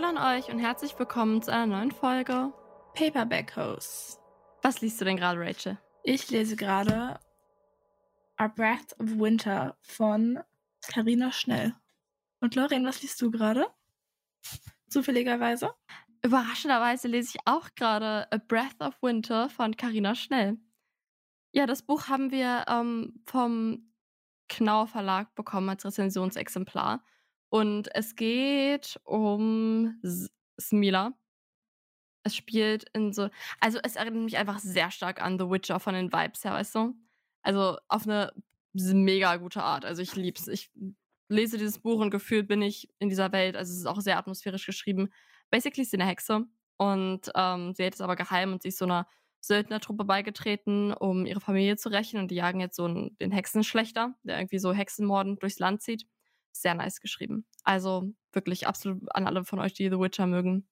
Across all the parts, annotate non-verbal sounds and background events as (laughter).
Hallo an euch und herzlich willkommen zu einer neuen Folge Paperback Host. Was liest du denn gerade, Rachel? Ich lese gerade A Breath of Winter von Carina Schnell. Und Lauren, was liest du gerade? Zufälligerweise? Überraschenderweise lese ich auch gerade A Breath of Winter von Carina Schnell. Ja, das Buch haben wir ähm, vom Knauer Verlag bekommen als Rezensionsexemplar. Und es geht um Smila. Es spielt in so. Also, es erinnert mich einfach sehr stark an The Witcher von den Vibes her, weißt du? Also, auf eine mega gute Art. Also, ich lieb's. Ich lese dieses Buch und gefühlt bin ich in dieser Welt. Also, es ist auch sehr atmosphärisch geschrieben. Basically ist sie eine Hexe und ähm, sie hält es aber geheim und sie ist so einer Söldnertruppe beigetreten, um ihre Familie zu rächen und die jagen jetzt so einen, den Hexenschlechter, der irgendwie so Hexenmorden durchs Land zieht sehr nice geschrieben. Also wirklich absolut an alle von euch, die The Witcher mögen,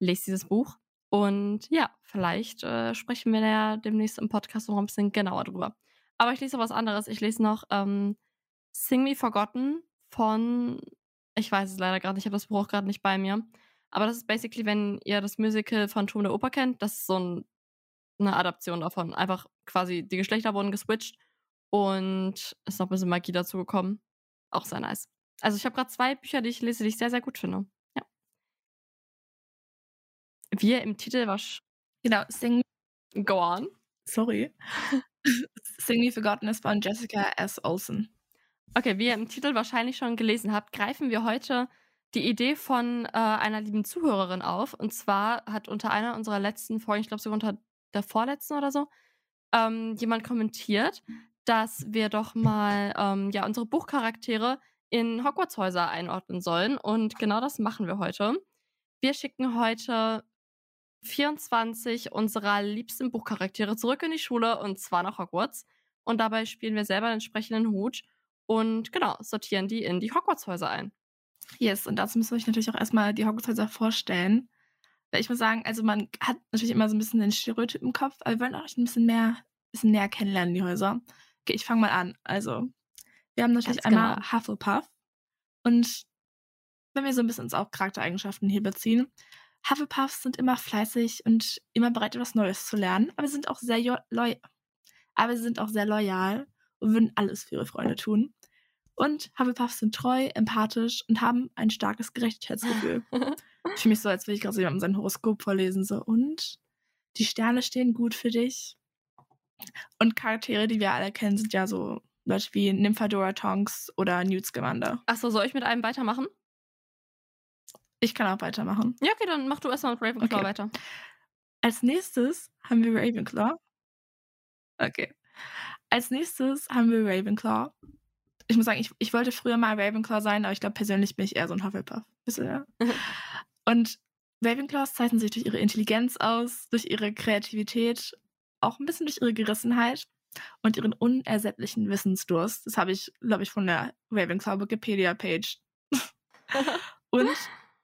lest dieses Buch. Und ja, vielleicht äh, sprechen wir ja demnächst im Podcast noch ein bisschen genauer drüber. Aber ich lese noch was anderes. Ich lese noch ähm, Sing Me Forgotten von, ich weiß es leider gerade ich habe das Buch gerade nicht bei mir. Aber das ist basically, wenn ihr das Musical von Turm der Oper kennt, das ist so ein, eine Adaption davon. Einfach quasi die Geschlechter wurden geswitcht und ist noch ein bisschen Magie dazu gekommen. Auch sehr nice. Also ich habe gerade zwei Bücher, die ich lese, die ich sehr, sehr gut finde. Ja. Wie im Titel war. Genau, Sing Go on. Sorry. (laughs) Sing Me Forgotten ist von Jessica S. Olsen. Okay, wie ihr im Titel wahrscheinlich schon gelesen habt, greifen wir heute die Idee von äh, einer lieben Zuhörerin auf. Und zwar hat unter einer unserer letzten Folgen, ich glaube sogar unter der vorletzten oder so, ähm, jemand kommentiert, dass wir doch mal ähm, ja unsere Buchcharaktere in Hogwarts-Häuser einordnen sollen. Und genau das machen wir heute. Wir schicken heute 24 unserer liebsten Buchcharaktere zurück in die Schule und zwar nach Hogwarts. Und dabei spielen wir selber den entsprechenden Hut und genau, sortieren die in die Hogwarts-Häuser ein. Yes, und dazu müssen wir euch natürlich auch erstmal die Hogwarts-Häuser vorstellen. Weil ich muss sagen, also man hat natürlich immer so ein bisschen den Stereotyp im Kopf, aber wir wollen auch ein bisschen mehr, ein bisschen näher kennenlernen, die Häuser. Okay, ich fange mal an. Also, wir haben natürlich Ganz einmal genau. Hufflepuff. Und wenn wir so ein bisschen uns auch Charaktereigenschaften hier beziehen, Hufflepuffs sind immer fleißig und immer bereit, etwas Neues zu lernen, aber sie sind auch sehr aber sie sind auch sehr loyal und würden alles für ihre Freunde tun. Und Hufflepuffs sind treu, empathisch und haben ein starkes Gerechtigkeitsgefühl. (laughs) Ich fühle mich so, als würde ich gerade so jemandem sein Horoskop vorlesen. So, und die Sterne stehen gut für dich. Und Charaktere, die wir alle kennen, sind ja so Leute wie Nymphadora Tonks oder Newt Scamander. Achso, soll ich mit einem weitermachen? Ich kann auch weitermachen. Ja, okay, dann mach du erstmal mit Ravenclaw Okay. weiter. Als nächstes haben wir Ravenclaw. Okay. Als nächstes haben wir Ravenclaw. Ich muss sagen, ich, ich wollte früher mal Ravenclaw sein, aber ich glaube, persönlich bin ich eher so ein Hufflepuff. Wisst ihr, ja? (laughs) Und Ravenclaws zeichnen sich durch ihre Intelligenz aus, durch ihre Kreativität, auch ein bisschen durch ihre Gerissenheit und ihren unersättlichen Wissensdurst. Das habe ich, glaube ich, von der Ravenclaw Wikipedia-Page. (laughs) und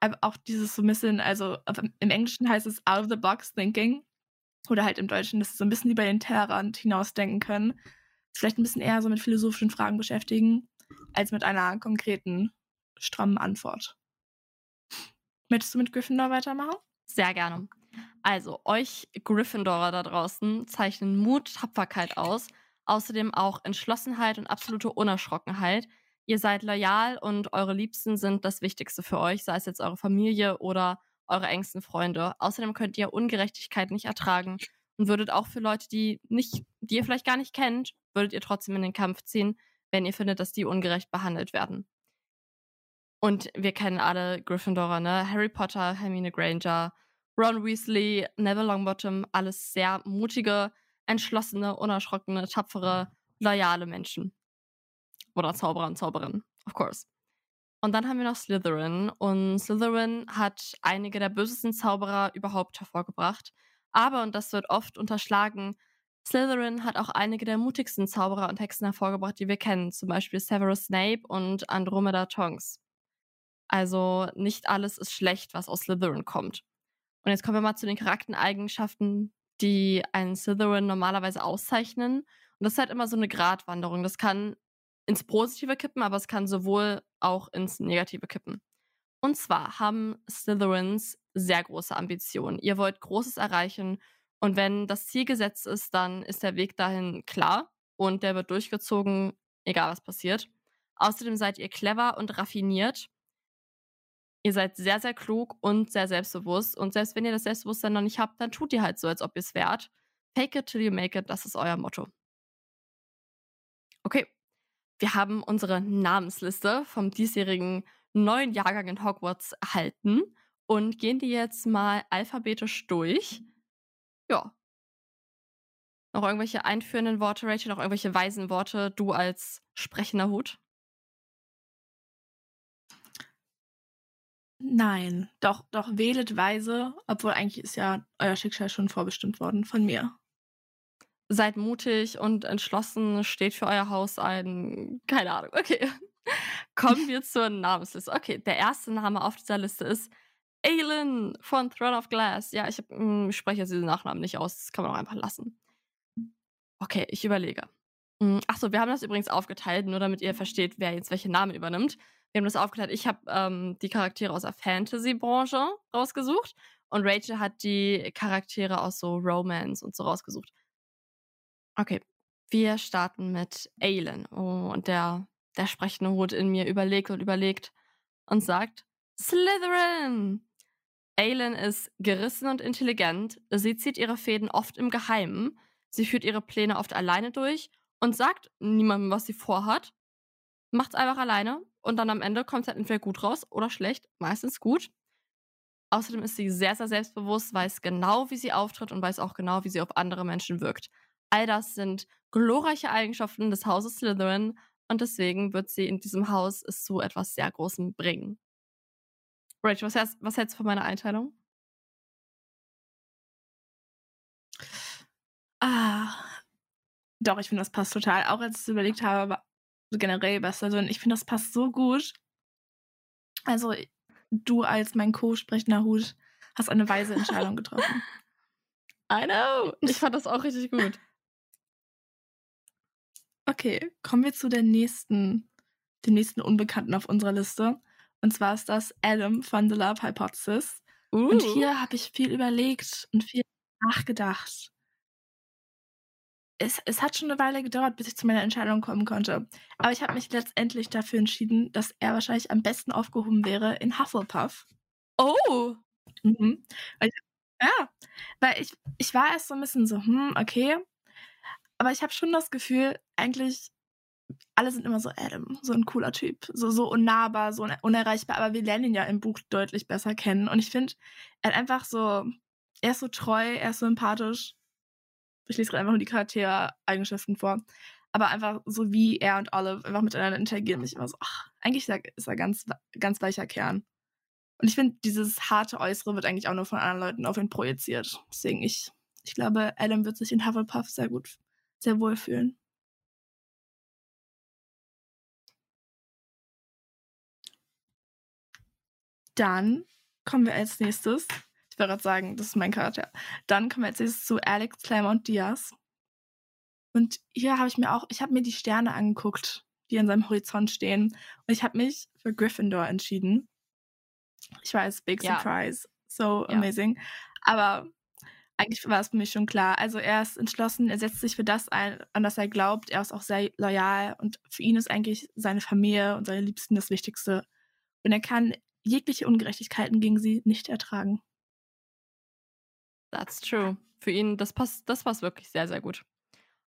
aber auch dieses so ein bisschen, also im Englischen heißt es out of the box thinking. Oder halt im Deutschen, dass sie so ein bisschen über den Tellerrand hinausdenken können. Vielleicht ein bisschen eher so mit philosophischen Fragen beschäftigen, als mit einer konkreten, strammen Antwort. Möchtest du mit Gryffindor weitermachen? Sehr gerne. Also, euch Gryffindorer da draußen zeichnen Mut, Tapferkeit aus, außerdem auch Entschlossenheit und absolute Unerschrockenheit. Ihr seid loyal und eure Liebsten sind das Wichtigste für euch, sei es jetzt eure Familie oder eure engsten Freunde. Außerdem könnt ihr Ungerechtigkeit nicht ertragen und würdet auch für Leute, die nicht, die ihr vielleicht gar nicht kennt, würdet ihr trotzdem in den Kampf ziehen, wenn ihr findet, dass die ungerecht behandelt werden. Und wir kennen alle Gryffindorer, ne? Harry Potter, Hermine Granger, Ron Weasley, Neville Longbottom, alles sehr mutige, entschlossene, unerschrockene, tapfere, loyale Menschen. Oder Zauberer und Zauberinnen, of course. Und dann haben wir noch Slytherin. Und Slytherin hat einige der bösesten Zauberer überhaupt hervorgebracht. Aber, und das wird oft unterschlagen, Slytherin hat auch einige der mutigsten Zauberer und Hexen hervorgebracht, die wir kennen. Zum Beispiel Severus Snape und Andromeda Tonks. Also nicht alles ist schlecht, was aus Slytherin kommt. Und jetzt kommen wir mal zu den Charaktereigenschaften, die einen Slytherin normalerweise auszeichnen. Und das ist halt immer so eine Gratwanderung. Das kann ins Positive kippen, aber es kann sowohl auch ins Negative kippen. Und zwar haben Slytherins sehr große Ambitionen. Ihr wollt Großes erreichen und wenn das Ziel gesetzt ist, dann ist der Weg dahin klar und der wird durchgezogen, egal was passiert. Außerdem seid ihr clever und raffiniert. Ihr seid sehr, sehr klug und sehr selbstbewusst. Und selbst wenn ihr das Selbstbewusstsein noch nicht habt, dann tut ihr halt so, als ob ihr es wärt. Fake it till you make it, das ist euer Motto. Okay, wir haben unsere Namensliste vom diesjährigen neuen Jahrgang in Hogwarts erhalten und gehen die jetzt mal alphabetisch durch. Ja. Noch irgendwelche einführenden Worte, Rachel? Noch irgendwelche weisen Worte, du als sprechender Hut? Nein, doch, doch wählet weise, obwohl eigentlich ist ja euer Schicksal schon vorbestimmt worden von mir. Seid mutig und entschlossen, steht für euer Haus ein. Keine Ahnung. Okay. (laughs) Kommen wir zur Namensliste. Okay, der erste Name auf dieser Liste ist Aelin von Throne of Glass. Ja, ich, hab, hm, ich spreche jetzt diesen Nachnamen nicht aus. Das kann man auch einfach lassen. Okay, ich überlege. Hm, Achso, wir haben das übrigens aufgeteilt, nur damit ihr versteht, wer jetzt welche Namen übernimmt. Wir haben das aufgeteilt. Ich habe ähm, die Charaktere aus der Fantasy-Branche rausgesucht und Rachel hat die Charaktere aus so Romance und so rausgesucht. Okay, wir starten mit Aelin. Oh, und der, der sprechende Hut in mir überlegt und überlegt und sagt: Slytherin! Aelin ist gerissen und intelligent. Sie zieht ihre Fäden oft im Geheimen. Sie führt ihre Pläne oft alleine durch und sagt niemandem, was sie vorhat. Macht's einfach alleine und dann am Ende kommt es halt entweder gut raus oder schlecht, meistens gut. Außerdem ist sie sehr, sehr selbstbewusst, weiß genau, wie sie auftritt und weiß auch genau, wie sie auf andere Menschen wirkt. All das sind glorreiche Eigenschaften des Hauses Slytherin und deswegen wird sie in diesem Haus es zu etwas sehr Großem bringen. Rachel, was, hältst, was hältst du von meiner Einteilung? Ah, doch, ich finde, das passt total. Auch als ich es überlegt habe, generell was. Also ich finde, das passt so gut. Also du als mein Co-sprechender Hut hast eine weise Entscheidung getroffen. (laughs) I know. Ich fand das auch richtig gut. Okay, kommen wir zu der nächsten, dem nächsten Unbekannten auf unserer Liste. Und zwar ist das Adam von The Love Hypothesis. Uh. Und hier habe ich viel überlegt und viel nachgedacht es, es hat schon eine Weile gedauert, bis ich zu meiner Entscheidung kommen konnte. Aber ich habe mich letztendlich dafür entschieden, dass er wahrscheinlich am besten aufgehoben wäre in Hufflepuff. Oh! Mhm. Ich, ja, weil ich, ich war erst so ein bisschen so, hm, okay. Aber ich habe schon das Gefühl, eigentlich, alle sind immer so Adam, so ein cooler Typ, so, so unnahbar, so unerreichbar. Aber wir lernen ihn ja im Buch deutlich besser kennen. Und ich finde, er hat einfach so, er ist so treu, er ist so sympathisch ich lese gerade einfach nur die Charaktereigenschaften vor. Aber einfach so wie er und Olive einfach miteinander interagieren, mich immer so, ach, eigentlich ist er, ganz, ganz weicher Kern. Und ich finde, dieses harte Äußere wird eigentlich auch nur von anderen Leuten auf ihn projiziert. Deswegen, ich, ich glaube, Adam wird sich in Hufflepuff sehr gut, sehr wohl fühlen. Dann kommen wir als nächstes gerade sagen, das ist mein Charakter. Dann kommen wir jetzt nächstes zu Alex Claremont Diaz. Und hier habe ich mir auch, ich habe mir die Sterne angeguckt, die an seinem Horizont stehen. Und ich habe mich für Gryffindor entschieden. Ich weiß, big ja. surprise. So ja. amazing. Aber eigentlich war es für mich schon klar. Also er ist entschlossen, er setzt sich für das ein, an das er glaubt. Er ist auch sehr loyal und für ihn ist eigentlich seine Familie und seine Liebsten das Wichtigste. Und er kann jegliche Ungerechtigkeiten gegen sie nicht ertragen. That's true. Für ihn, das passt, das passt wirklich sehr, sehr gut.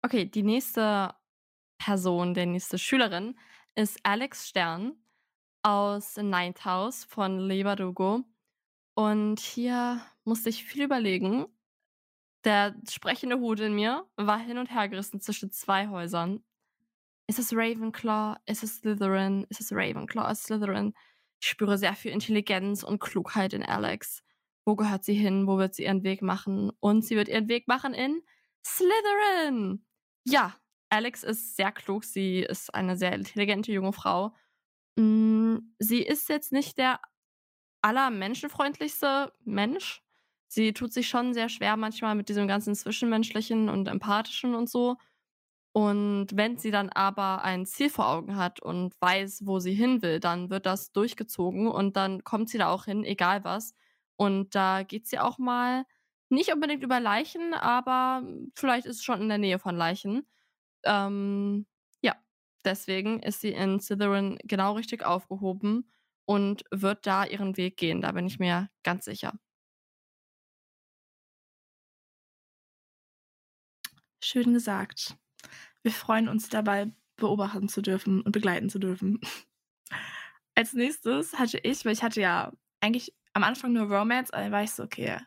Okay, die nächste Person, der nächste Schülerin ist Alex Stern aus Ninth House von Leverdugo. Und hier musste ich viel überlegen. Der sprechende Hut in mir war hin und her gerissen zwischen zwei Häusern. Ist es Ravenclaw? Ist es Slytherin? Ist es Ravenclaw? Ist es Slytherin? Ich spüre sehr viel Intelligenz und Klugheit in Alex wo gehört sie hin, wo wird sie ihren Weg machen. Und sie wird ihren Weg machen in Slytherin. Ja, Alex ist sehr klug. Sie ist eine sehr intelligente junge Frau. Mm, sie ist jetzt nicht der allermenschenfreundlichste Mensch. Sie tut sich schon sehr schwer manchmal mit diesem ganzen Zwischenmenschlichen und Empathischen und so. Und wenn sie dann aber ein Ziel vor Augen hat und weiß, wo sie hin will, dann wird das durchgezogen und dann kommt sie da auch hin, egal was. Und da geht sie auch mal nicht unbedingt über Leichen, aber vielleicht ist es schon in der Nähe von Leichen. Ähm, ja, deswegen ist sie in Slytherin genau richtig aufgehoben und wird da ihren Weg gehen. Da bin ich mir ganz sicher. Schön gesagt. Wir freuen uns dabei, beobachten zu dürfen und begleiten zu dürfen. (laughs) Als nächstes hatte ich, weil ich hatte ja eigentlich am Anfang nur Romance, aber dann war ich so, okay,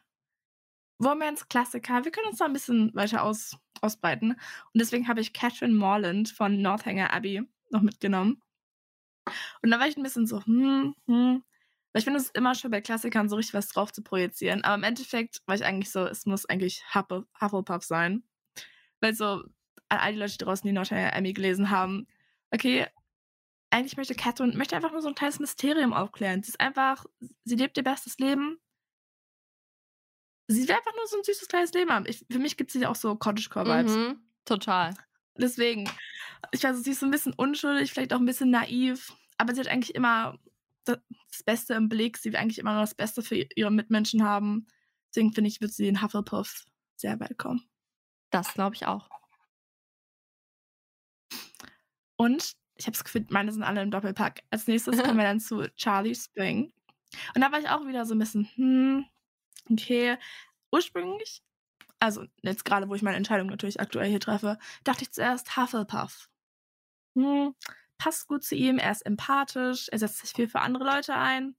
Romance-Klassiker, wir können uns da ein bisschen weiter aus, ausbreiten. Und deswegen habe ich Catherine Morland von Northanger Abbey noch mitgenommen. Und da war ich ein bisschen so, hm, hm. Weil ich finde es immer schön bei Klassikern so richtig was drauf zu projizieren. Aber im Endeffekt war ich eigentlich so, es muss eigentlich Hufflepuff sein. Weil so, all die Leute draußen, die Northanger Abbey gelesen haben, okay, eigentlich möchte Catherine möchte einfach nur so ein kleines Mysterium aufklären. Sie ist einfach, sie lebt ihr bestes Leben. Sie will einfach nur so ein süßes kleines Leben haben. Ich, für mich gibt sie auch so Cottagecore-Vibes. Mhm, total. Deswegen, ich weiß, sie ist so ein bisschen unschuldig, vielleicht auch ein bisschen naiv, aber sie hat eigentlich immer das Beste im Blick. Sie will eigentlich immer nur das Beste für ihre Mitmenschen haben. Deswegen finde ich, wird sie in Hufflepuff sehr weit kommen. Das glaube ich auch. Und ich habe das Gefühl, meine sind alle im Doppelpack. Als nächstes (laughs) kommen wir dann zu Charlie Spring. Und da war ich auch wieder so ein bisschen, hm, okay. Ursprünglich, also jetzt gerade, wo ich meine Entscheidung natürlich aktuell hier treffe, dachte ich zuerst Hufflepuff. Hm, passt gut zu ihm, er ist empathisch, er setzt sich viel für andere Leute ein.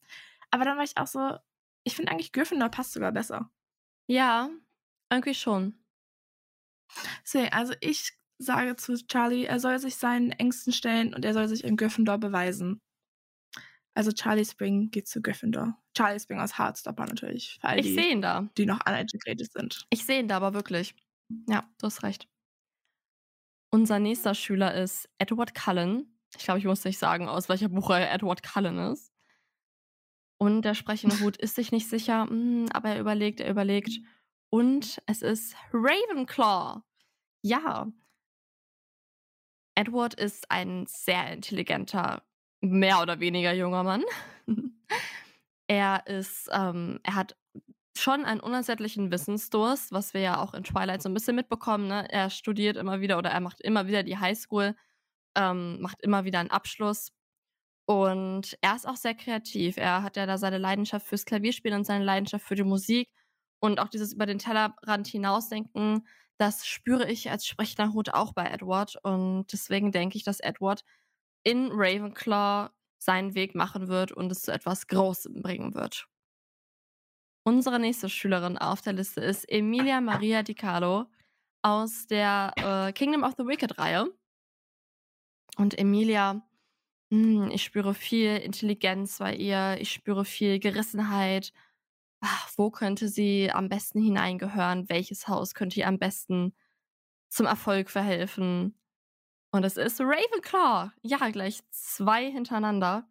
Aber dann war ich auch so, ich finde eigentlich Gryffindor passt sogar besser. Ja, irgendwie schon. Deswegen, also ich sage zu Charlie, er soll sich seinen Ängsten stellen und er soll sich in Gryffindor beweisen. Also Charlie Spring geht zu Gryffindor. Charlie Spring aus Heartstopper natürlich. Für all ich sehe ihn da. Die noch uneducated sind. Ich sehe ihn da aber wirklich. Ja, du hast recht. Unser nächster Schüler ist Edward Cullen. Ich glaube, ich muss nicht sagen, aus welcher Buchreihe Edward Cullen ist. Und der sprechende Hut ist sich nicht sicher, hm, aber er überlegt, er überlegt. Und es ist Ravenclaw. Ja, Edward ist ein sehr intelligenter, mehr oder weniger junger Mann. (laughs) er ist, ähm, er hat schon einen unersättlichen Wissensdurst, was wir ja auch in Twilight so ein bisschen mitbekommen. Ne? Er studiert immer wieder oder er macht immer wieder die Highschool, ähm, macht immer wieder einen Abschluss. Und er ist auch sehr kreativ. Er hat ja da seine Leidenschaft fürs Klavierspielen und seine Leidenschaft für die Musik. Und auch dieses über den Tellerrand hinausdenken, das spüre ich als sprechender Hut auch bei Edward. Und deswegen denke ich, dass Edward in Ravenclaw seinen Weg machen wird und es zu etwas Großem bringen wird. Unsere nächste Schülerin auf der Liste ist Emilia Maria Di Carlo aus der äh, Kingdom of the Wicked-Reihe. Und Emilia, mh, hm, ich spüre viel Intelligenz bei ihr, ich spüre viel Gerissenheit, ach, wo könnte sie am besten hineingehören, welches Haus könnte ihr am besten zum Erfolg verhelfen. Und es ist Ravenclaw. Ja, gleich zwei hintereinander.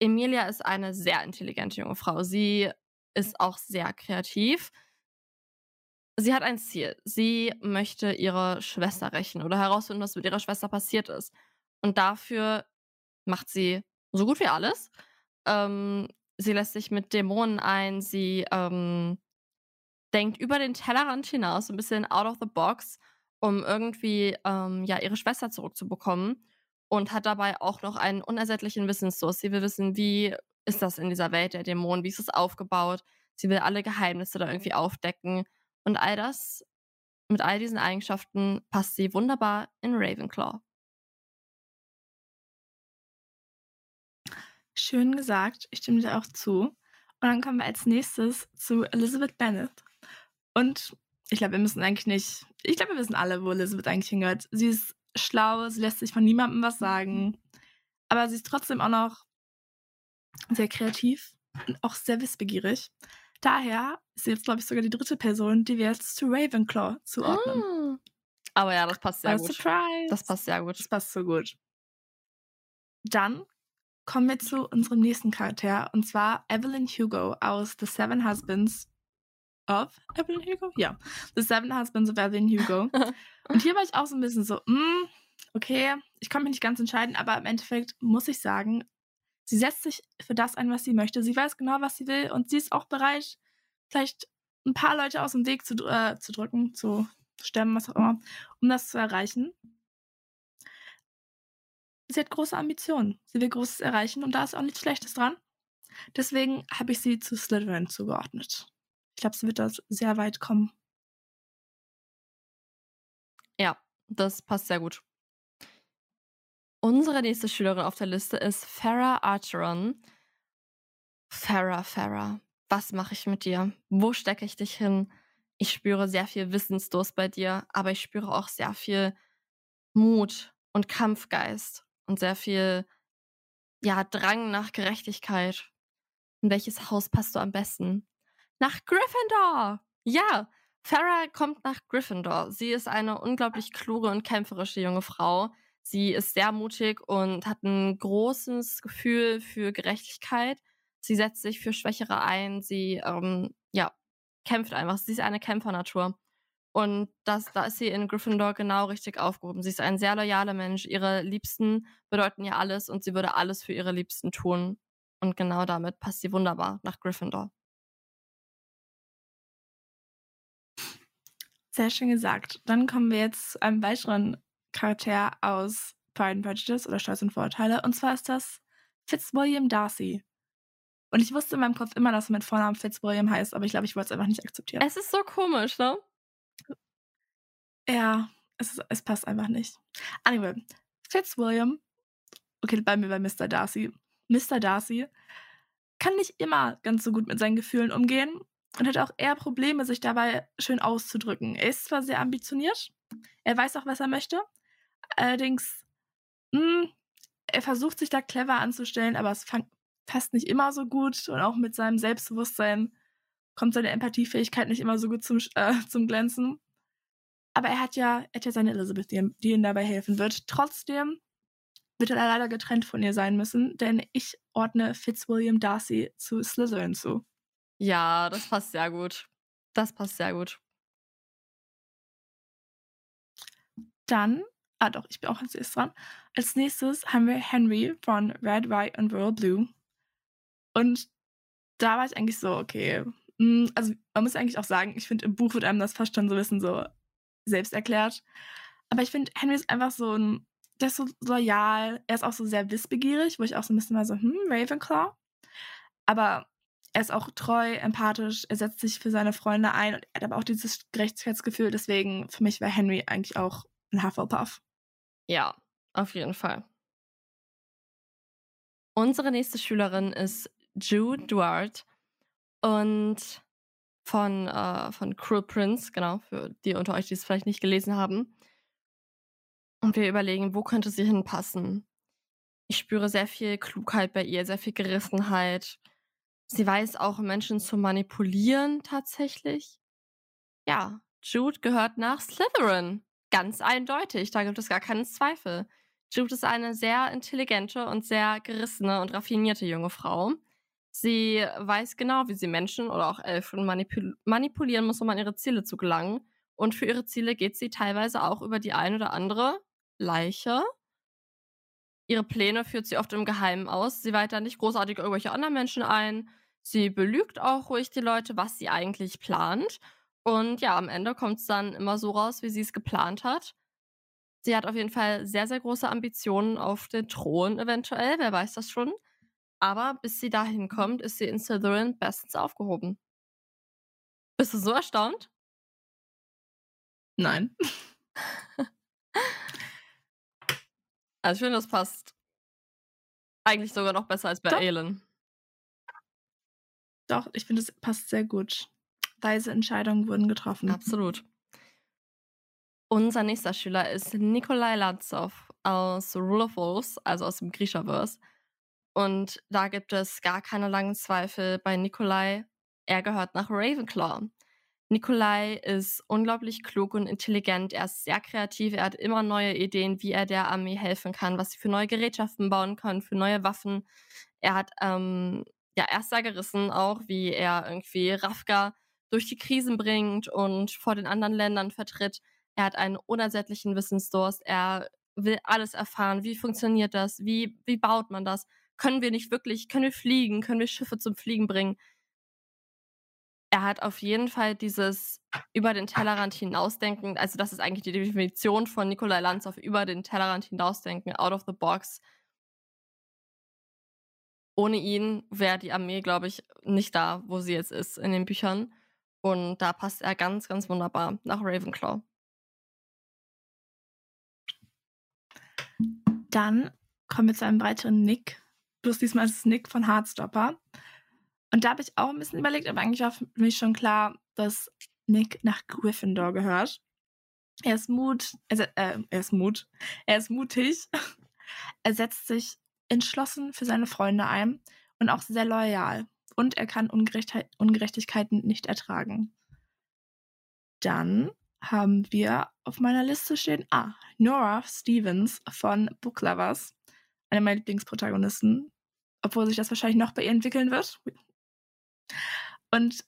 Emilia ist eine sehr intelligente junge Frau. Sie ist auch sehr kreativ. Sie hat ein Ziel. Sie möchte ihre Schwester rächen oder herausfinden, was mit ihrer Schwester passiert ist. Und dafür macht sie so gut wie alles. Ähm, sie lässt sich mit Dämonen ein, sie ähm, denkt über den Tellerrand hinaus, ein bisschen out of the box, um irgendwie ähm, ja, ihre Schwester zurückzubekommen und hat dabei auch noch einen unersättlichen Wissensdurst. Sie will wissen, wie ist das in dieser Welt der Dämonen, wie ist es aufgebaut. Sie will alle Geheimnisse da irgendwie aufdecken und all das, mit all diesen Eigenschaften passt sie wunderbar in Ravenclaw. Schön gesagt, ich stimme dir auch zu. Und dann kommen wir als nächstes zu Elizabeth Bennet. Und ich glaube, wir müssen eigentlich nicht, ich glaube, wir wissen alle, wo Elizabeth eigentlich hingehört. Sie ist schlau, sie lässt sich von niemandem was sagen, aber sie ist trotzdem auch noch sehr kreativ und auch sehr wissbegierig. Daher ist sie jetzt, glaube ich, sogar die dritte Person, die wir jetzt zu Ravenclaw zuordnen. Mm. Aber ja, das passt sehr A gut. Surprise. Das passt sehr gut. Das passt so gut. Dann kommen wir zu unserem nächsten Charakter und zwar Evelyn Hugo aus The Seven Husbands of Evelyn Hugo? Ja. The Seven Husbands of Evelyn Hugo. (laughs) Und hier war ich auch so ein bisschen so, mm, okay, ich konnte mich nicht ganz entscheiden, aber im Endeffekt muss ich sagen, sie setzt sich für das ein, was sie möchte. Sie weiß genau, was sie will und sie ist auch bereit, vielleicht ein paar Leute aus dem Weg zu, äh, zu drücken, zu stemmen, was auch immer, um das zu erreichen. Sie hat große Ambitionen. Sie will Großes erreichen und da ist auch nichts Schlechtes dran. Deswegen habe ich sie zu Slytherin zugeordnet. Ich glaube, sie wird dort sehr weit kommen. Ja, das passt sehr gut. Unsere nächste Schülerin auf der Liste ist Farah Archeron. Farah, Farah, was mache ich mit dir? Wo stecke ich dich hin? Ich spüre sehr viel Wissensdurst bei dir, aber ich spüre auch sehr viel Mut und Kampfgeist und sehr viel ja, Drang nach Gerechtigkeit. In welches Haus passt du am besten? Nach Gryffindor! Ja, Farah kommt nach Gryffindor. Sie ist eine unglaublich kluge und kämpferische junge Frau. Sie ist sehr mutig und hat ein großes Gefühl für Gerechtigkeit. Sie setzt sich für Schwächere ein. Sie ähm, ja, kämpft einfach. Sie ist eine Kämpfernatur. Und das, da ist sie in Gryffindor genau richtig aufgehoben. Sie ist ein sehr loyaler Mensch. Ihre Liebsten bedeuten ihr alles und sie würde alles für ihre Liebsten tun. Und genau damit passt sie wunderbar nach Gryffindor. Sehr schön gesagt. Dann kommen wir jetzt zu einem weiteren Charakter aus Pride and Prejudice oder Stolz und Vorurteile. Und zwar ist das Fitzwilliam Darcy. Und ich wusste in meinem Kopf immer, dass er mit Vornamen Fitzwilliam heißt, aber ich glaube, ich wollte es einfach nicht akzeptieren. Es ist so komisch, ne? Ja, es, es passt einfach nicht. Anyway, Fitzwilliam, okay, bei mir bei Mr. Darcy. Mr. Darcy kann nicht immer ganz so gut mit seinen Gefühlen umgehen und hat auch eher Probleme, sich dabei schön auszudrücken. Er ist zwar sehr ambitioniert, er weiß auch, was er möchte, allerdings, mh, hm, er versucht sich da clever anzustellen, aber es passt nicht immer so gut und auch mit seinem Selbstbewusstsein kommt seine Empathiefähigkeit nicht immer so gut zum, äh, zum Glänzen. Aber er hat ja, er hat ja seine Elizabeth, die, die ihm dabei helfen wird. Trotzdem wird er leider getrennt von ihr sein müssen, denn ich ordne Fitzwilliam Darcy zu Slytherin zu. Ja, das passt sehr gut. Das passt sehr gut. Dann, ah doch, ich bin auch als erstes dran. Als nächstes haben wir Henry von Red, White und Royal Blue. Und da war ich eigentlich so, okay. Hm, also man muss eigentlich auch sagen, ich finde, im Buch wird einem das fast schon so ein bisschen so selbst erklärt. Aber ich finde, Henry ist einfach so ein, der ist so loyal, er ist auch so sehr wissbegierig, wo ich auch so ein bisschen mal so, hm, Ravenclaw. Aber er ist auch treu, empathisch, er setzt sich für seine Freunde ein und er hat aber auch dieses Gerechtigkeitsgefühl. Deswegen, für mich wäre Henry eigentlich auch ein Hufflepuff. Ja, auf jeden Fall. Unsere nächste Schülerin ist Jude Duarte und von, äh, von Cruel Prince, genau, für die unter euch, die es vielleicht nicht gelesen haben. Und wir überlegen, wo könnte sie hinpassen. Ich spüre sehr viel Klugheit bei ihr, sehr viel Gerissenheit. Sie weiß auch, Menschen zu manipulieren tatsächlich. Ja, Jude gehört nach Slytherin. Ganz eindeutig, da gibt es gar keinen Zweifel. Jude ist eine sehr intelligente und sehr gerissene und raffinierte junge Frau. Sie weiß genau, wie sie Menschen oder auch Elfen manipul manipulieren muss, um an ihre Ziele zu gelangen. Und für ihre Ziele geht sie teilweise auch über die ein oder andere Leiche. Ihre Pläne führt sie oft im Geheimen aus. Sie weiht da nicht großartig irgendwelche anderen Menschen ein. Sie belügt auch ruhig die Leute, was sie eigentlich plant. Und ja, am Ende kommt es dann immer so raus, wie sie es geplant hat. Sie hat auf jeden Fall sehr, sehr große Ambitionen auf den Thron eventuell, wer weiß das schon. Aber bis sie dahin kommt, ist sie in Slytherin bestens aufgehoben. Bist du so erstaunt? Nein. (laughs) also ich finde, das passt eigentlich sogar noch besser als bei Doch. Aelin. Doch, ich finde, es passt sehr gut. Weise Entscheidungen wurden getroffen. Absolut. Unser nächster Schüler ist Nikolai Lanzov aus Rule of Wolves, also aus dem Grishaverse. Und da gibt es gar keine langen Zweifel bei Nikolai. Er gehört nach Ravenclaw. Nikolai ist unglaublich klug und intelligent. Er ist sehr kreativ. Er hat immer neue Ideen, wie er der Armee helfen kann, was sie für neue Gerätschaften bauen können, für neue Waffen. Er hat ähm, ja erst da gerissen, auch wie er irgendwie Rafka durch die Krisen bringt und vor den anderen Ländern vertritt. Er hat einen unersättlichen Wissensdurst. Er will alles erfahren. Wie funktioniert das? Wie, wie baut man das? Können wir nicht wirklich, können wir fliegen? Können wir Schiffe zum Fliegen bringen? Er hat auf jeden Fall dieses über den Tellerrand hinausdenken. Also, das ist eigentlich die Definition von Nikolai Lanz auf über den Tellerrand hinausdenken, out of the box. Ohne ihn wäre die Armee, glaube ich, nicht da, wo sie jetzt ist in den Büchern. Und da passt er ganz, ganz wunderbar nach Ravenclaw. Dann kommen wir zu einem weiteren Nick. Bloß diesmal ist es Nick von Heartstopper. Und da habe ich auch ein bisschen überlegt, aber eigentlich war für mich schon klar, dass Nick nach Gryffindor gehört. Er ist Mut, also, äh, er ist Mut, er ist mutig. (laughs) er setzt sich entschlossen für seine Freunde ein und auch sehr loyal. Und er kann Ungerechtheit, Ungerechtigkeiten nicht ertragen. Dann haben wir auf meiner Liste stehen, ah, Nora Stevens von Book Lovers, eine meiner Lieblingsprotagonisten, obwohl sich das wahrscheinlich noch bei ihr entwickeln wird. Und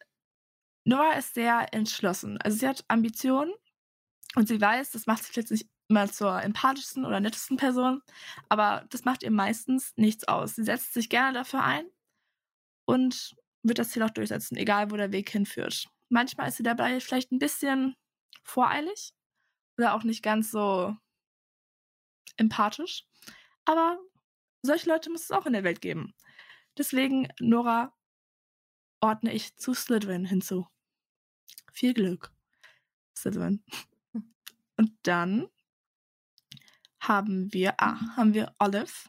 Nora ist sehr entschlossen. Also sie hat Ambitionen und sie weiß, das macht sie vielleicht nicht immer zur empathischsten oder nettesten Person, aber das macht ihr meistens nichts aus. Sie setzt sich gerne dafür ein und wird das Ziel auch durchsetzen, egal wo der Weg hinführt. Manchmal ist sie dabei vielleicht ein bisschen voreilig oder auch nicht ganz so empathisch, aber solche Leute muss es auch in der Welt geben. Deswegen, Nora, ordne ich zu Slytherin hinzu. Viel Glück, Slytherin. Und dann haben wir, ah, haben wir Olive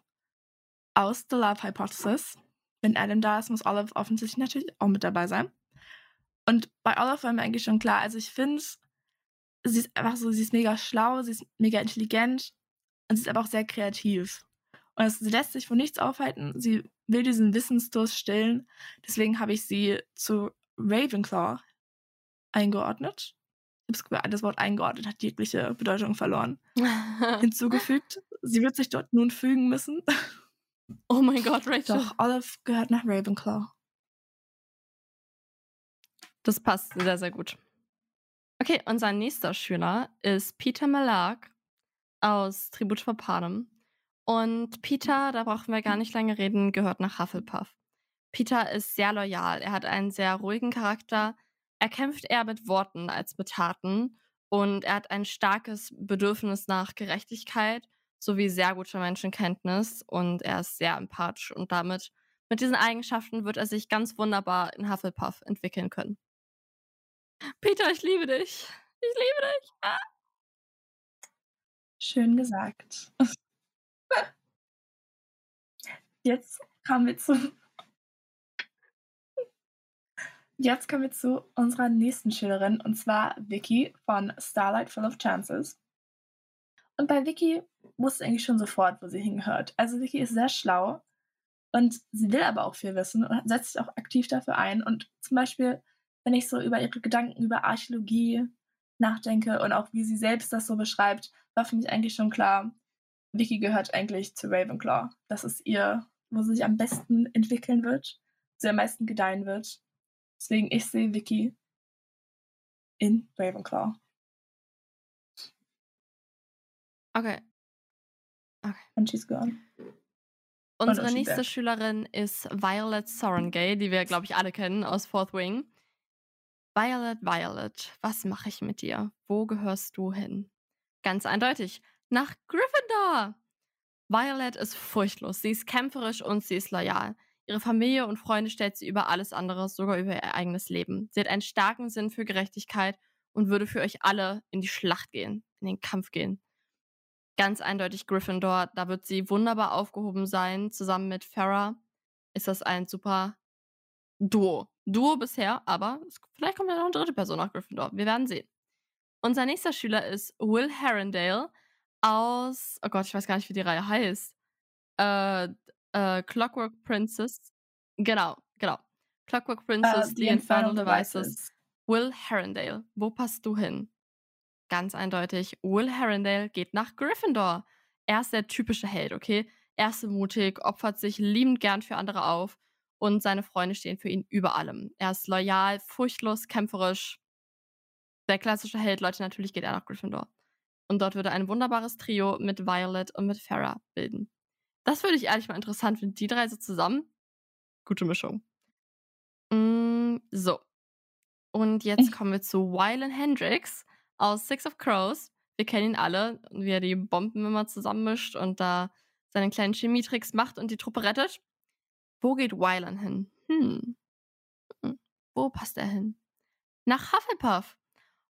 aus The Love Hypothesis. Wenn Adam da ist, muss Olive offensichtlich natürlich auch mit dabei sein. Und bei Olive war mir eigentlich schon klar, also ich finde, sie ist einfach so, sie ist mega schlau, sie ist mega intelligent und sie ist aber auch sehr kreativ. Und es, sie lässt sich von nichts aufhalten. Sie will diesen Wissensdurst stillen. Deswegen habe ich sie zu Ravenclaw eingeordnet. Das Wort eingeordnet hat jegliche Bedeutung verloren. (laughs) Hinzugefügt. Sie wird sich dort nun fügen müssen. Oh mein Gott, Rachel. Doch, Olive gehört nach Ravenclaw. Das passt sehr, sehr gut. Okay, unser nächster Schüler ist Peter Malark aus Tribut von Panem. Und Peter, da brauchen wir gar nicht lange reden, gehört nach Hufflepuff. Peter ist sehr loyal. Er hat einen sehr ruhigen Charakter. Er kämpft eher mit Worten als mit Taten. Und er hat ein starkes Bedürfnis nach Gerechtigkeit sowie sehr gute Menschenkenntnis. Und er ist sehr empathisch. Und damit, mit diesen Eigenschaften, wird er sich ganz wunderbar in Hufflepuff entwickeln können. Peter, ich liebe dich. Ich liebe dich. Ah. Schön gesagt. Jetzt kommen wir zu. Jetzt kommen wir zu unserer nächsten Schülerin und zwar Vicky von Starlight Full of Chances. Und bei Vicky wusste eigentlich schon sofort, wo sie hingehört. Also Vicky ist sehr schlau und sie will aber auch viel wissen und setzt sich auch aktiv dafür ein. Und zum Beispiel, wenn ich so über ihre Gedanken über Archäologie nachdenke und auch wie sie selbst das so beschreibt, war für mich eigentlich schon klar, Vicky gehört eigentlich zu Ravenclaw. Das ist ihr, wo sie sich am besten entwickeln wird, sie am meisten gedeihen wird. Deswegen, ich sehe Vicky in Ravenclaw. Okay. Okay. And she's gone. Unsere nächste Schülerin ist Violet Sorengay, die wir, glaube ich, alle kennen aus Fourth Wing. Violet, Violet, was mache ich mit dir? Wo gehörst du hin? Ganz eindeutig, nach Gryffindor. Violet ist furchtlos. Sie ist kämpferisch und sie ist loyal. Ihre Familie und Freunde stellt sie über alles andere, sogar über ihr eigenes Leben. Sie hat einen starken Sinn für Gerechtigkeit und würde für euch alle in die Schlacht gehen, in den Kampf gehen. Ganz eindeutig Gryffindor, da wird sie wunderbar aufgehoben sein. Zusammen mit Farah ist das ein super Duo. Duo bisher, aber vielleicht kommt ja noch eine dritte Person nach Gryffindor. Wir werden sehen. Unser nächster Schüler ist Will Herondale aus, oh Gott, ich weiß gar nicht, wie die Reihe heißt. Äh, äh, Clockwork Princess. Genau, genau. Clockwork Princess, uh, The Infernal, Infernal Devices. Devices. Will Herondale. Wo passt du hin? Ganz eindeutig. Will Herondale geht nach Gryffindor. Er ist der typische Held, okay? Er ist mutig, opfert sich liebend gern für andere auf und seine Freunde stehen für ihn über allem. Er ist loyal, furchtlos, kämpferisch. Der klassische Held, Leute, natürlich geht er nach Gryffindor. Und dort würde ein wunderbares Trio mit Violet und mit Farah bilden. Das würde ich ehrlich mal interessant finden. Die drei so zusammen. Gute Mischung. Mm, so. Und jetzt (laughs) kommen wir zu Wylan Hendricks aus Six of Crows. Wir kennen ihn alle, wie er die Bomben immer zusammenmischt und da seine kleinen Chemietricks macht und die Truppe rettet. Wo geht Wylan hin? Hm. hm. Wo passt er hin? Nach Hufflepuff.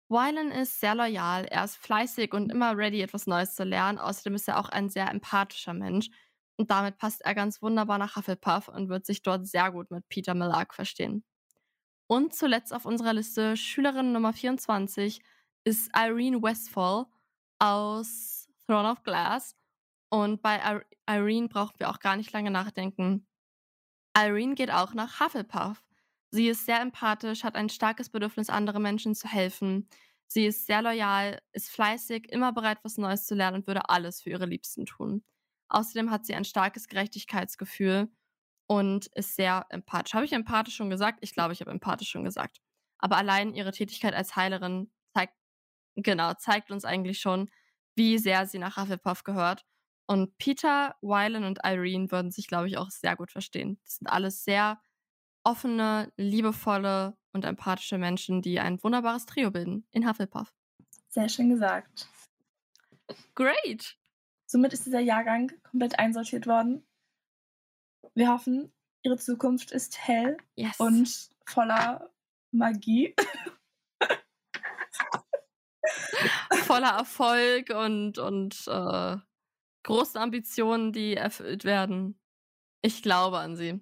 Wylan ist sehr loyal, er ist fleißig und immer ready, etwas Neues zu lernen. Außerdem ist er auch ein sehr empathischer Mensch. Und damit passt er ganz wunderbar nach Hufflepuff und wird sich dort sehr gut mit Peter Millark verstehen. Und zuletzt auf unserer Liste Schülerin Nummer 24 ist Irene Westfall aus Throne of Glass. Und bei Irene brauchen wir auch gar nicht lange nachdenken. Irene geht auch nach Hufflepuff. Sie ist sehr empathisch, hat ein starkes Bedürfnis, anderen Menschen zu helfen. Sie ist sehr loyal, ist fleißig, immer bereit, was Neues zu lernen und würde alles für ihre Liebsten tun. Außerdem hat sie ein starkes Gerechtigkeitsgefühl und ist sehr empathisch. Habe ich empathisch schon gesagt? Ich glaube, ich habe empathisch schon gesagt. Aber allein ihre Tätigkeit als Heilerin zeigt, genau, zeigt uns eigentlich schon, wie sehr sie nach Hufflepuff gehört. Und Peter, Wylan und Irene würden sich, glaube ich, auch sehr gut verstehen. Das sind alles sehr offene, liebevolle und empathische Menschen, die ein wunderbares Trio bilden in Hufflepuff. Sehr schön gesagt. Great. Somit ist dieser Jahrgang komplett einsortiert worden. Wir hoffen, ihre Zukunft ist hell yes. und voller Magie. voller (laughs) Erfolg und, und äh, großen Ambitionen, die erfüllt werden. Ich glaube an sie.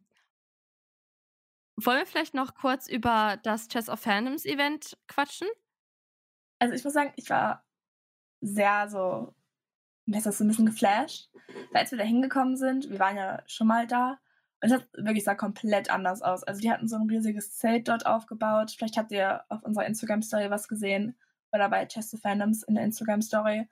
Wollen wir vielleicht noch kurz über das Chess of Fandoms Event quatschen? Also ich muss sagen, ich war sehr so, wie heißt das, so ein bisschen geflasht. Weil als wir da hingekommen sind, wir waren ja schon mal da, und das wirklich komplett anders aus. Also die hatten so ein riesiges Zelt dort aufgebaut. Vielleicht habt ihr auf unserer Instagram-Story was gesehen. Oder bei Chess of Fandoms in der Instagram-Story.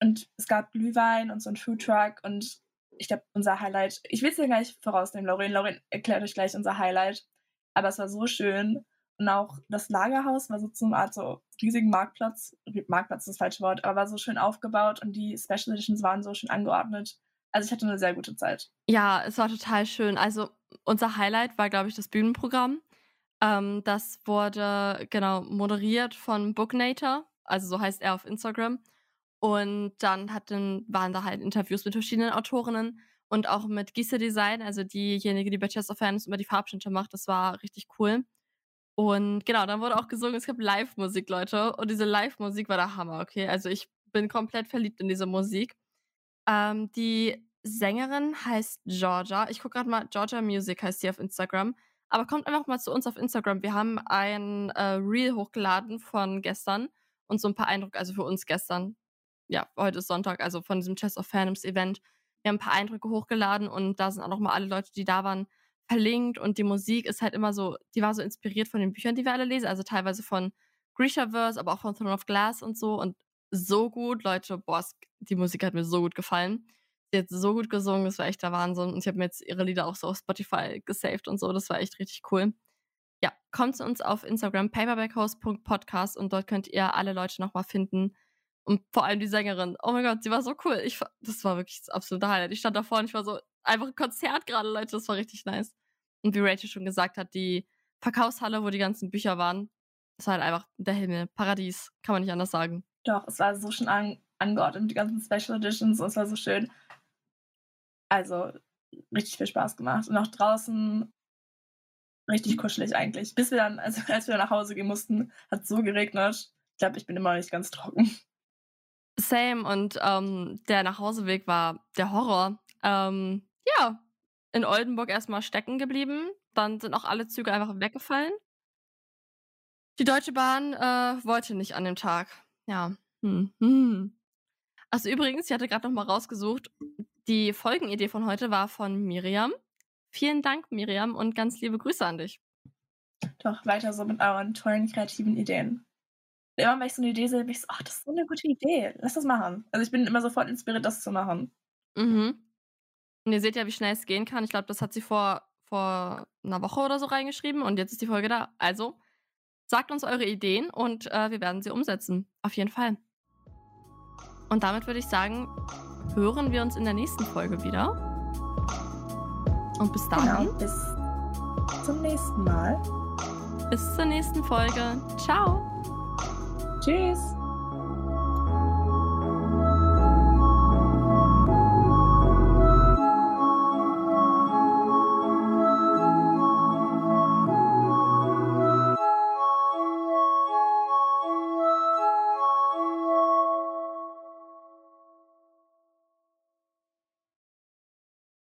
Und es gab Glühwein und so ein Foodtruck und ich glaube, unser Highlight, ich will es dir gleich vorausnehmen, Lauren. Lauren erklärt euch gleich unser Highlight. Aber es war so schön. Und auch das Lagerhaus war so zum Art so riesigen Marktplatz. Marktplatz ist das falsche Wort, aber war so schön aufgebaut und die Special Editions waren so schön angeordnet. Also ich hatte eine sehr gute Zeit. Ja, es war total schön. Also unser Highlight war, glaube ich, das Bühnenprogramm. Ähm, das wurde genau moderiert von Booknator, also so heißt er auf Instagram. Und dann hatten, waren da halt Interviews mit verschiedenen Autorinnen und auch mit Gise Design, also diejenige, die bei Chess of Fans immer die Farbschnitte macht. Das war richtig cool. Und genau, dann wurde auch gesungen, es gab Live-Musik, Leute. Und diese Live-Musik war der Hammer, okay? Also ich bin komplett verliebt in diese Musik. Ähm, die Sängerin heißt Georgia. Ich gucke gerade mal, Georgia Music heißt sie auf Instagram. Aber kommt einfach mal zu uns auf Instagram. Wir haben ein äh, Reel hochgeladen von gestern und so ein paar Eindrücke, also für uns gestern, ja, heute ist Sonntag, also von diesem Chess of Fandoms Event. Wir haben ein paar Eindrücke hochgeladen und da sind auch nochmal alle Leute, die da waren, verlinkt und die Musik ist halt immer so, die war so inspiriert von den Büchern, die wir alle lesen, also teilweise von Grishaverse, aber auch von Throne of Glass und so und so gut, Leute, boah, die Musik hat mir so gut gefallen. Sie hat so gut gesungen, das war echt der Wahnsinn und ich habe mir jetzt ihre Lieder auch so auf Spotify gesaved und so, das war echt richtig cool. Ja, kommt zu uns auf Instagram paperbackhouse.podcast und dort könnt ihr alle Leute nochmal finden, und vor allem die Sängerin. Oh mein Gott, sie war so cool. Ich, das war wirklich das absolute Highlight. Ich stand davor und ich war so, einfach ein Konzert gerade, Leute. Das war richtig nice. Und wie Rachel schon gesagt hat, die Verkaufshalle, wo die ganzen Bücher waren, das war halt einfach der Himmel. Paradies. Kann man nicht anders sagen. Doch, es war so schön an, angeordnet, die ganzen Special Editions. Es war so schön. Also, richtig viel Spaß gemacht. Und auch draußen richtig kuschelig eigentlich. Bis wir dann, also (laughs) als wir nach Hause gehen mussten, hat es so geregnet. Ich glaube, ich bin immer noch nicht ganz trocken. Same und ähm, der Nachhauseweg war der Horror. Ähm, ja, in Oldenburg erstmal stecken geblieben. Dann sind auch alle Züge einfach weggefallen. Die Deutsche Bahn äh, wollte nicht an dem Tag. Ja. Hm. Hm. Also übrigens, ich hatte gerade noch mal rausgesucht, die Folgenidee von heute war von Miriam. Vielen Dank, Miriam, und ganz liebe Grüße an dich. Doch, weiter so mit euren tollen kreativen Ideen immer, wenn ich so eine Idee sehe, bin ich so, ach, das ist so eine gute Idee. Lass das machen. Also ich bin immer sofort inspiriert, das zu machen. Mhm. Und ihr seht ja, wie schnell es gehen kann. Ich glaube, das hat sie vor vor einer Woche oder so reingeschrieben und jetzt ist die Folge da. Also sagt uns eure Ideen und äh, wir werden sie umsetzen. Auf jeden Fall. Und damit würde ich sagen, hören wir uns in der nächsten Folge wieder. Und bis dahin. Genau, bis zum nächsten Mal. Bis zur nächsten Folge. Ciao. Tschüss.